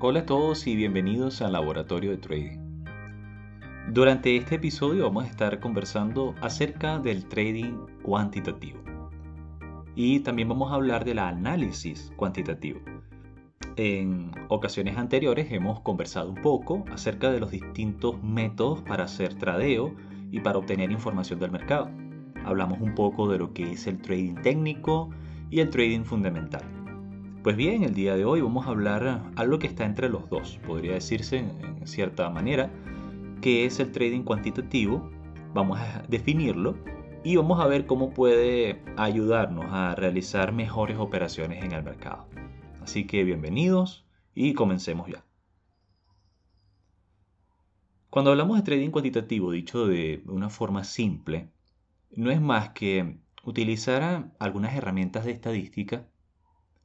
Hola a todos y bienvenidos al Laboratorio de Trading. Durante este episodio vamos a estar conversando acerca del trading cuantitativo. Y también vamos a hablar del análisis cuantitativo. En ocasiones anteriores hemos conversado un poco acerca de los distintos métodos para hacer tradeo y para obtener información del mercado. Hablamos un poco de lo que es el trading técnico y el trading fundamental. Pues bien, el día de hoy vamos a hablar algo que está entre los dos, podría decirse en, cierta manera, que es el trading cuantitativo. Vamos a definirlo y vamos a ver cómo puede ayudarnos a realizar mejores operaciones en el mercado. Así que bienvenidos y comencemos ya. Cuando hablamos de trading cuantitativo, dicho de una forma simple, no es más que utilizar algunas herramientas de estadística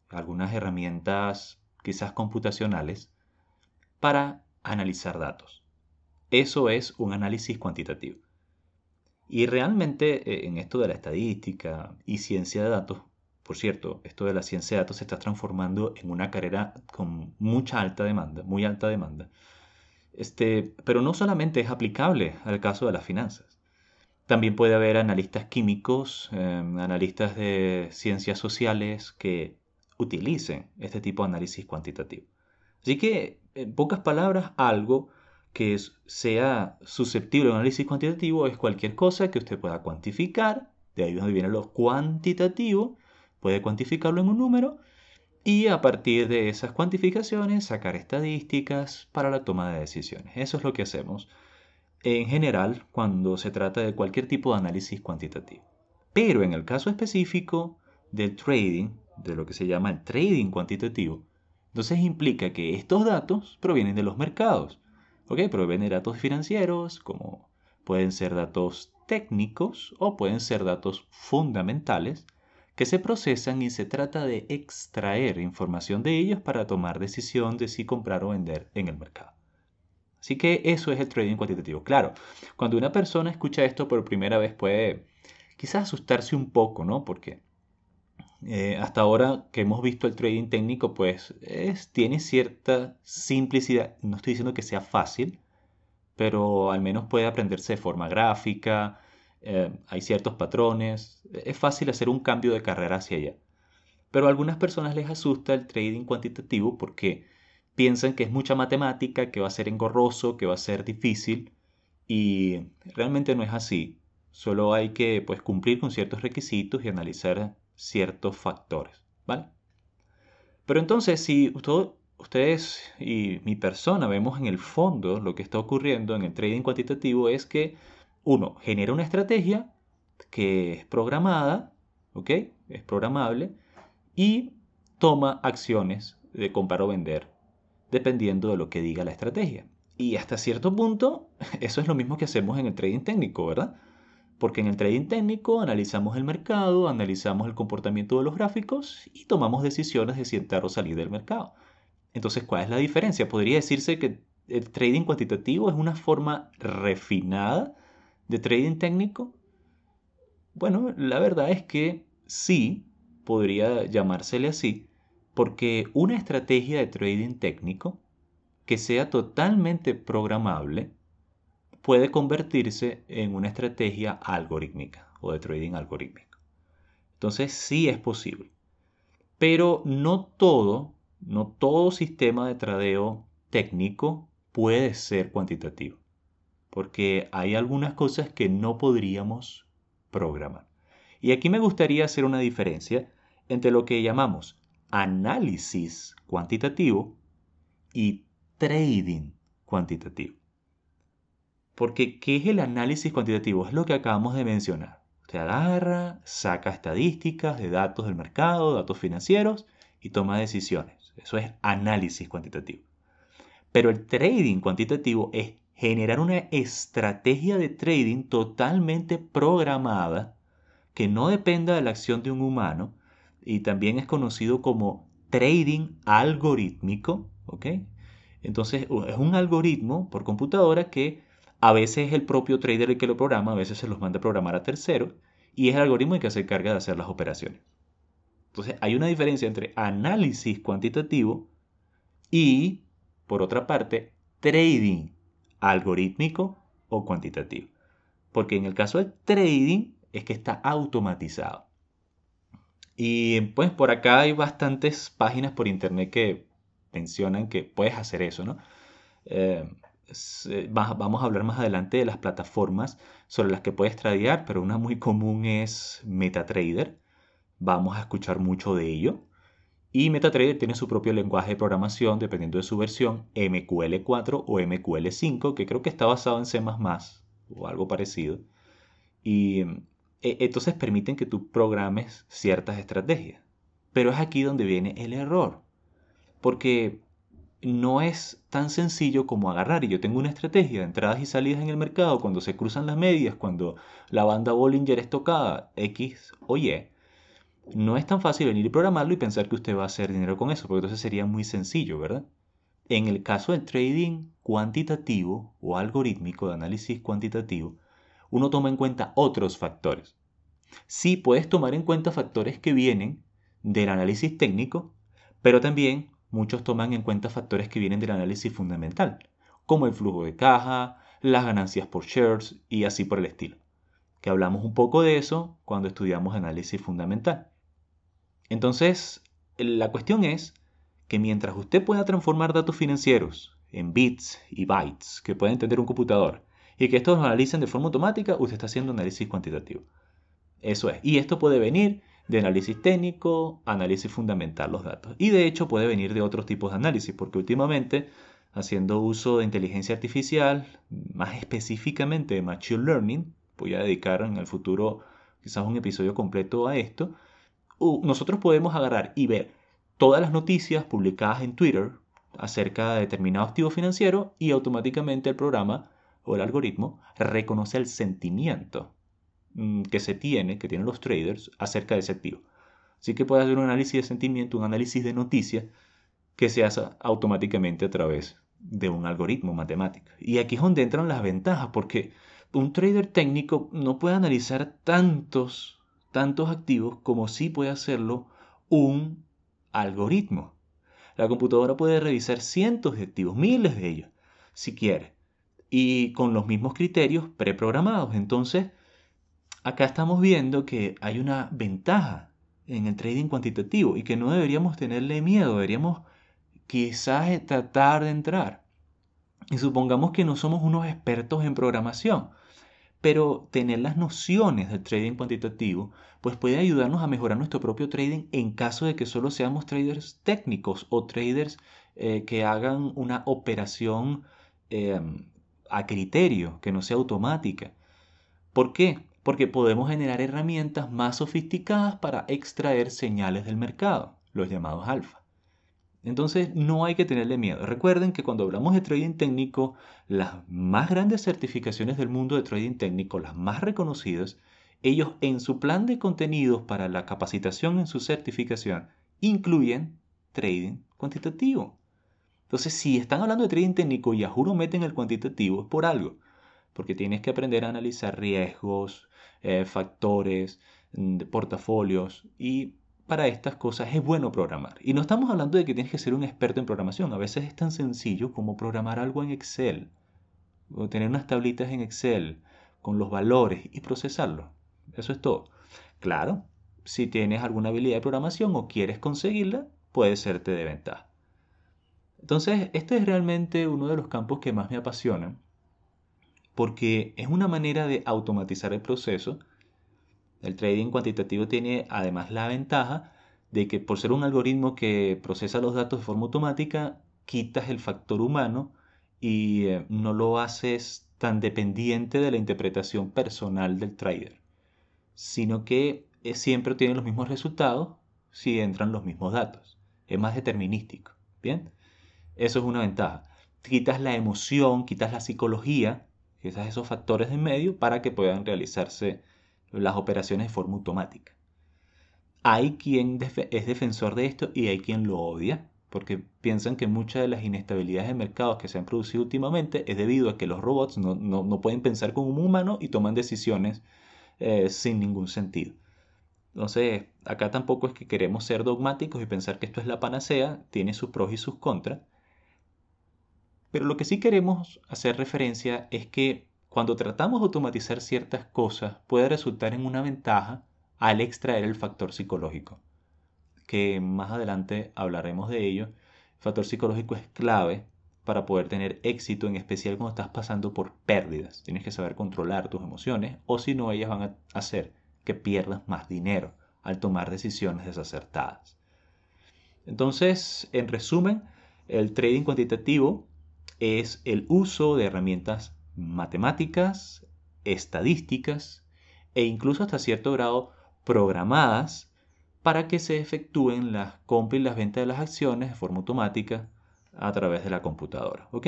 algunas herramientas quizás computacionales para analizar datos. Eso es un análisis cuantitativo. Y realmente eh, en esto de la estadística y ciencia de datos, por cierto, esto de la ciencia de datos se está transformando en una carrera con mucha alta demanda, muy alta demanda. Este, pero no solamente es aplicable al caso de las finanzas. También puede haber analistas químicos, em, analistas de ciencias sociales que utilicen este tipo de análisis cuantitativo. Así que, en pocas palabras, algo que sea susceptible a un análisis cuantitativo es cualquier cosa que usted pueda cuantificar, de ahí donde viene lo cuantitativo, puede cuantificarlo en un número y a partir de esas cuantificaciones sacar estadísticas para la toma de decisiones. Eso es lo que hacemos en general cuando se trata de cualquier tipo de análisis cuantitativo. Pero en el caso específico del trading, de lo que se llama el trading cuantitativo, entonces implica que estos datos provienen de los mercados. ¿Ok? Provienen de datos financieros, como pueden ser datos técnicos o pueden ser datos fundamentales que se procesan y se trata de extraer información de ellos para tomar decisión de si comprar o vender en el mercado. Así que eso es el trading cuantitativo. Claro, cuando una persona escucha esto por primera vez puede quizás asustarse un poco, ¿no? Porque eh, hasta ahora que hemos visto el trading técnico, pues tiene cierta simplicidad. No estoy diciendo que sea fácil, pero al menos puede aprenderse de forma gráfica. Eh, hay ciertos patrones. Es fácil hacer un cambio de carrera hacia allá. Pero a algunas personas les asusta el trading cuantitativo porque piensan que es mucha matemática, que va a ser engorroso, que va a ser difícil. Y realmente no es así. Solo hay que pues, cumplir con ciertos requisitos y analizar ciertos factores, ¿vale? Pero entonces, si ustedes y mi persona vemos en el fondo lo que está ocurriendo en el trading cuantitativo es que uno genera una estrategia que es programada, ¿ok? Es programable y toma acciones de comprar o vender dependiendo de lo que diga la estrategia. Y hasta cierto punto, eso es lo mismo que hacemos en el trading técnico, ¿verdad? Porque en el trading técnico analizamos el mercado, analizamos el comportamiento de los gráficos y tomamos decisiones de si entrar o salir del mercado. Entonces, ¿cuál es la diferencia? Podría decirse que el trading cuantitativo es una forma refinada de trading técnico. Bueno, la verdad es que sí, podría llamársele así, porque una estrategia de trading técnico que sea totalmente programable puede convertirse en una estrategia algorítmica o de trading algorítmico. Entonces sí es posible. Pero no todo, no todo sistema de tradeo técnico puede ser cuantitativo. Porque hay algunas cosas que no podríamos programar. Y aquí me gustaría hacer una diferencia entre lo que llamamos análisis cuantitativo y trading cuantitativo. Porque, ¿qué es el análisis cuantitativo? Es lo que acabamos de mencionar. Se agarra, saca estadísticas de datos del mercado, datos financieros y toma decisiones. Eso es análisis cuantitativo. Pero el trading cuantitativo es generar una estrategia de trading totalmente programada que no dependa de la acción de un humano y también es conocido como trading algorítmico, ¿ok? Entonces es un algoritmo por computadora que a veces es el propio trader el que lo programa, a veces se los manda a programar a terceros y es el algoritmo el que se encarga de hacer las operaciones. Entonces hay una diferencia entre análisis cuantitativo y por otra parte, trading algorítmico o cuantitativo. Porque en el caso del trading es que está automatizado. Y pues por acá hay bastantes páginas por internet que mencionan que puedes hacer eso, ¿no? Eh, vamos a hablar más adelante de las plataformas sobre las que puedes tradear, pero una muy común es MetaTrader. Vamos a escuchar mucho de ello. Y MetaTrader tiene su propio lenguaje de programación dependiendo de su versión, MQL4 o MQL5, que creo que está basado en C o algo parecido. Y e, entonces permiten que tú programes ciertas estrategias. Pero es aquí donde viene el error. Porque no es tan sencillo como agarrar y yo tengo una estrategia de entradas y salidas en el mercado cuando se cruzan las medias, cuando la banda Bollinger es tocada X o Y. No es tan fácil venir y programarlo y pensar que usted va a hacer dinero con eso, porque entonces sería muy sencillo, ¿verdad? En el caso del trading cuantitativo o algorítmico de análisis cuantitativo, uno toma en cuenta otros factores. Sí puedes tomar en cuenta factores que vienen del análisis técnico, pero también muchos toman en cuenta factores que vienen del análisis fundamental, como el flujo de caja, las ganancias por shares y así por el estilo. Que hablamos un poco de eso cuando estudiamos análisis fundamental. Entonces, la cuestión es que mientras usted pueda transformar datos financieros en bits y bytes que puede entender un computador y que estos los analicen de forma automática, usted está haciendo análisis cuantitativo. Eso es. Y esto puede venir de análisis técnico, análisis fundamental los datos. Y de hecho puede venir de otros tipos de análisis, porque últimamente, haciendo uso de inteligencia artificial, más específicamente de Machine Learning, voy a dedicar en el futuro quizás un episodio completo a esto, nosotros podemos agarrar y ver todas las noticias publicadas en Twitter acerca de determinado activo financiero y automáticamente el programa o el algoritmo reconoce el sentimiento que se tiene, que tienen los traders acerca de ese activo. Así que puede hacer un análisis de sentimiento, un análisis de noticias que se hace automáticamente a través de un algoritmo matemático. Y aquí es donde entran las ventajas, porque un trader técnico no puede analizar tantos, tantos activos como sí puede hacerlo un algoritmo. La computadora puede revisar cientos de activos, miles de ellos, si quiere, y con los mismos criterios preprogramados. Entonces, acá estamos viendo que hay una ventaja en el trading cuantitativo y que no deberíamos tenerle miedo, deberíamos quizás tratar de entrar. Y supongamos que no somos unos expertos en programación, pero tener las nociones del trading cuantitativo pues puede ayudarnos a mejorar nuestro propio trading en caso de que solo seamos traders técnicos o traders eh, que hagan una operación eh, a criterio, que no sea automática. ¿Por qué? Porque podemos generar herramientas más sofisticadas para extraer señales del mercado, los llamados alfa. Entonces no hay que tenerle miedo. Recuerden que cuando hablamos de trading técnico, las más grandes certificaciones del mundo de trading técnico, las más reconocidas, ellos en su plan de contenidos para la capacitación en su certificación incluyen trading cuantitativo. Entonces, si están hablando de trading técnico y a juro meten el cuantitativo, es por algo, porque tienes que aprender a analizar riesgos, eh, factores, mm, portafolios y para estas cosas es bueno programar. Y no estamos hablando de que tienes que ser un experto en programación. A veces es tan sencillo como programar algo en Excel o tener unas tablitas en Excel con los valores y procesarlo. Eso es todo. Claro, si tienes alguna habilidad de programación o quieres conseguirla, puede serte de ventaja. Entonces, este es realmente uno de los campos que más me apasionan porque es una manera de automatizar el proceso. El trading cuantitativo tiene además la ventaja de que por ser un algoritmo que procesa los datos de forma automática, quitas el factor humano y eh, no lo haces tan dependiente de la interpretación personal del trader, sino que eh, siempre tiene los mismos resultados si entran los mismos datos. Es más determinístico. Bien, eso es una ventaja. Quitas la emoción, quitas la psicología quizás esos factores de medio para que puedan realizarse las operaciones de forma automática. Hay quien es defensor de esto y hay quien lo odia, porque piensan que muchas de las inestabilidades de mercados que se han producido últimamente es debido a que los robots no, pueden pensar como un humano y toman decisiones eh, sin ningún sentido. Entonces, acá tampoco es que queremos ser dogmáticos y pensar que esto es la panacea, tiene sus pros y sus contras, Pero lo que sí queremos hacer referencia es que cuando tratamos de automatizar ciertas cosas puede resultar en una ventaja al extraer el factor psicológico, que más adelante hablaremos de ello. El factor psicológico es clave para poder tener éxito, en especial cuando estás pasando por pérdidas. Tienes que saber controlar tus emociones o si no, ellas van a hacer que pierdas más dinero al tomar decisiones desacertadas. Entonces, en resumen, el trading cuantitativo es el uso de herramientas matemáticas, estadísticas e incluso hasta cierto grado programadas para que se efectúen las compras y las ventas de las acciones de forma automática a través de la computadora. ¿ok?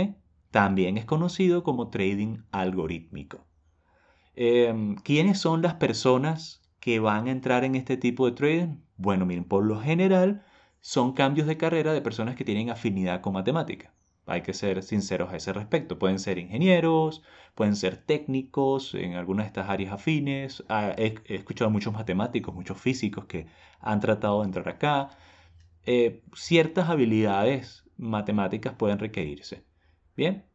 También es conocido como trading algorítmico. Em, ¿Quiénes son las personas que van a entrar en este tipo de trading? Bueno, miren, por lo general son cambios de carrera de personas que tienen afinidad con matemática. Hay que ser sinceros a ese respecto. Pueden ser ingenieros, pueden ser técnicos en algunas de estas áreas afines. Ah, he, escuchado muchos matemáticos, muchos físicos que han tratado de entrar acá. Eh, ciertas habilidades matemáticas pueden requerirse. Bien,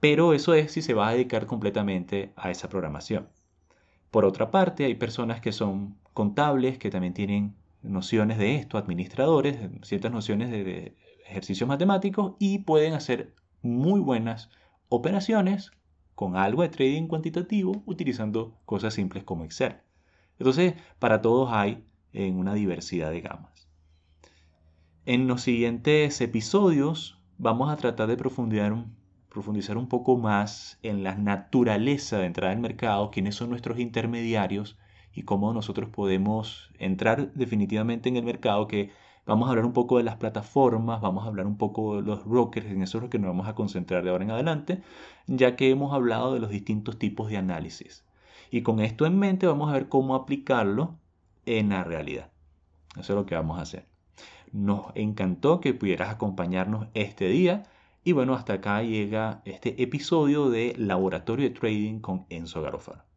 pero eso es si se va a dedicar completamente a esa programación. Por otra parte, hay personas que son contables, que también tienen nociones de esto, administradores, ciertas nociones de, ejercicios matemáticos y pueden hacer muy buenas operaciones con algo de trading cuantitativo utilizando cosas simples como Excel. Entonces, para todos hay en una diversidad de gamas. En los siguientes episodios vamos a tratar de profundizar un, poco más en la naturaleza de entrada al mercado, quiénes son nuestros intermediarios y cómo nosotros podemos entrar definitivamente en el mercado, que vamos a hablar un poco de las plataformas, vamos a hablar un poco de los brokers, en eso es lo que nos vamos a concentrar de ahora en adelante, ya que hemos hablado de los distintos tipos de análisis. Y con esto en mente vamos a ver cómo aplicarlo en la realidad. Eso es lo que vamos a hacer. Nos encantó que pudieras acompañarnos este día. Y bueno, hasta acá llega este episodio de Laboratorio de Trading con Enzo Garofalo.